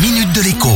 minute de l'écho.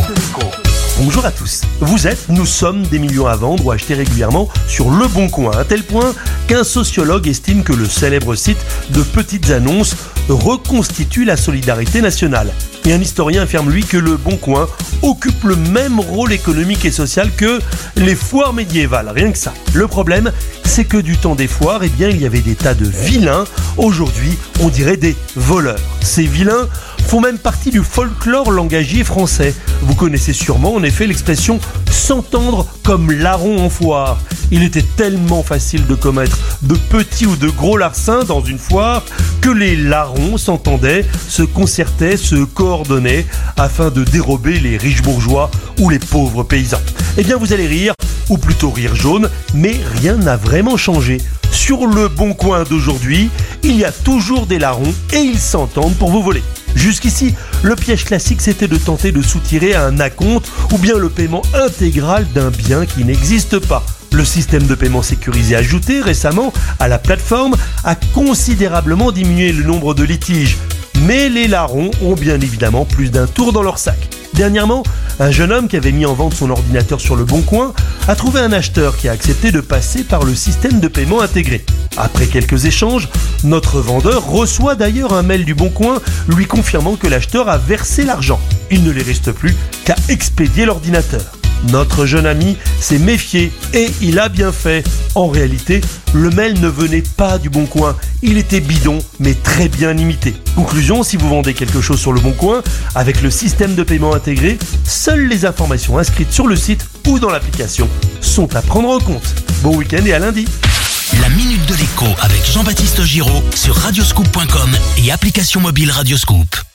Bonjour à tous. Vous êtes, nous sommes des millions à vendre ou acheter régulièrement sur Le Bon Coin, à tel point qu'un sociologue estime que le célèbre site de petites annonces reconstitue la solidarité nationale. Et un historien affirme lui que Le Bon Coin occupe le même rôle économique et social que les foires médiévales, rien que ça. Le problème, c'est que du temps des foires, eh bien, il y avait des tas de vilains. Aujourd'hui, on dirait des voleurs. Ces vilains font même partie du folklore langagier français. Vous connaissez sûrement en effet l'expression s'entendre comme larron en foire. Il était tellement facile de commettre de petits ou de gros larcins dans une foire que les larrons s'entendaient, se concertaient, se coordonnaient afin de dérober les riches bourgeois ou les pauvres paysans. Eh bien vous allez rire, ou plutôt rire jaune, mais rien n'a vraiment changé. Sur le bon coin d'aujourd'hui, il y a toujours des larrons et ils s'entendent pour vous voler. Jusqu'ici, le piège classique c'était de tenter de soutirer un acompte ou bien le paiement intégral d'un bien qui n'existe pas. Le système de paiement sécurisé ajouté récemment à la plateforme a considérablement diminué le nombre de litiges, mais les larrons ont bien évidemment plus d'un tour dans leur sac. Dernièrement, un jeune homme qui avait mis en vente son ordinateur sur le bon coin a trouvé un acheteur qui a accepté de passer par le système de paiement intégré. Après quelques échanges, notre vendeur reçoit d'ailleurs un mail du bon coin lui confirmant que l'acheteur a versé l'argent. Il ne lui reste plus qu'à expédier l'ordinateur. Notre jeune ami s'est méfié et il a bien fait. En réalité, le mail ne venait pas du Bon Coin, il était bidon mais très bien imité. Conclusion, si vous vendez quelque chose sur le Bon Coin, avec le système de paiement intégré, seules les informations inscrites sur le site ou dans l'application sont à prendre en compte. Bon week-end et à lundi. Avec Jean-Baptiste Giraud sur radioscoop.com et application mobile Radioscoop.